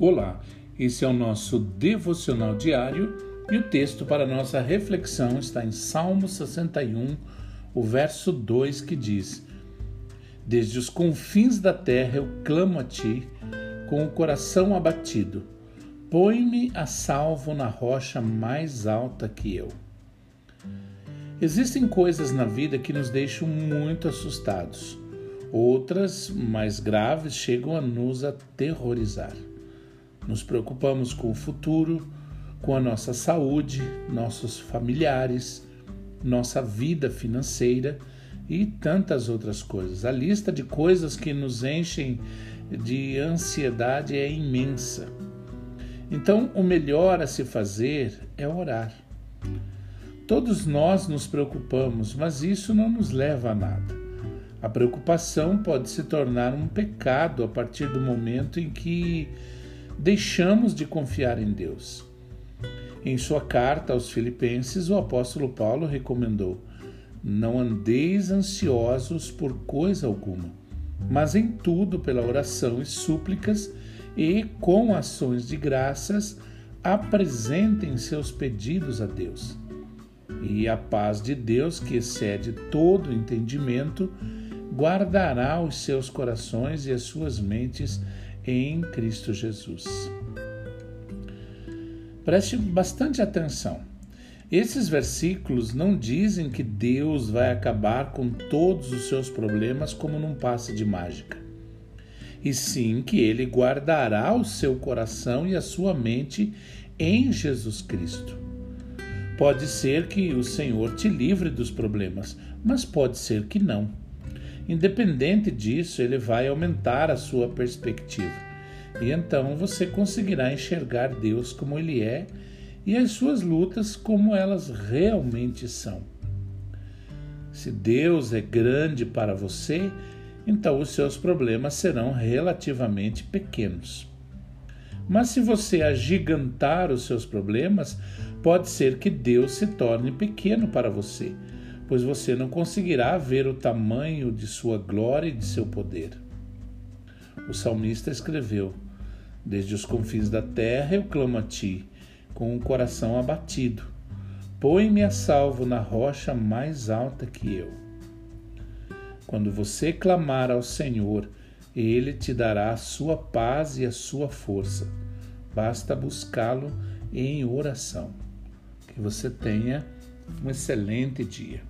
Olá, esse é o nosso devocional diário e o texto para nossa reflexão está em Salmo 61, o verso 2 que diz: Desde os confins da terra eu clamo a ti, com o coração abatido. Põe-me a salvo na rocha mais alta que eu. Existem coisas na vida que nos deixam muito assustados. Outras, mais graves, chegam a nos aterrorizar. Nos preocupamos com o futuro, com a nossa saúde, nossos familiares, nossa vida financeira e tantas outras coisas. A lista de coisas que nos enchem de ansiedade é imensa. Então, o melhor a se fazer é orar. Todos nós nos preocupamos, mas isso não nos leva a nada. A preocupação pode se tornar um pecado a partir do momento em que deixamos de confiar em Deus. Em sua carta aos Filipenses, o apóstolo Paulo recomendou: Não andeis ansiosos por coisa alguma, mas em tudo, pela oração e súplicas e com ações de graças, apresentem seus pedidos a Deus. E a paz de Deus, que excede todo entendimento, guardará os seus corações e as suas mentes em Cristo Jesus. Preste bastante atenção. Esses versículos não dizem que Deus vai acabar com todos os seus problemas como num passe de mágica, e sim que ele guardará o seu coração e a sua mente em Jesus Cristo. Pode ser que o Senhor te livre dos problemas, mas pode ser que não. Independente disso, ele vai aumentar a sua perspectiva. E então você conseguirá enxergar Deus como ele é e as suas lutas como elas realmente são. Se Deus é grande para você, então os seus problemas serão relativamente pequenos. Mas se você agigantar os seus problemas, pode ser que Deus se torne pequeno para você pois você não conseguirá ver o tamanho de sua glória e de seu poder. O salmista escreveu: Desde os confins da terra eu clamo a ti, com o coração abatido. Põe-me a salvo na rocha mais alta que eu. Quando você clamar ao Senhor, ele te dará a sua paz e a sua força. Basta buscá-lo em oração. Que você tenha um excelente dia.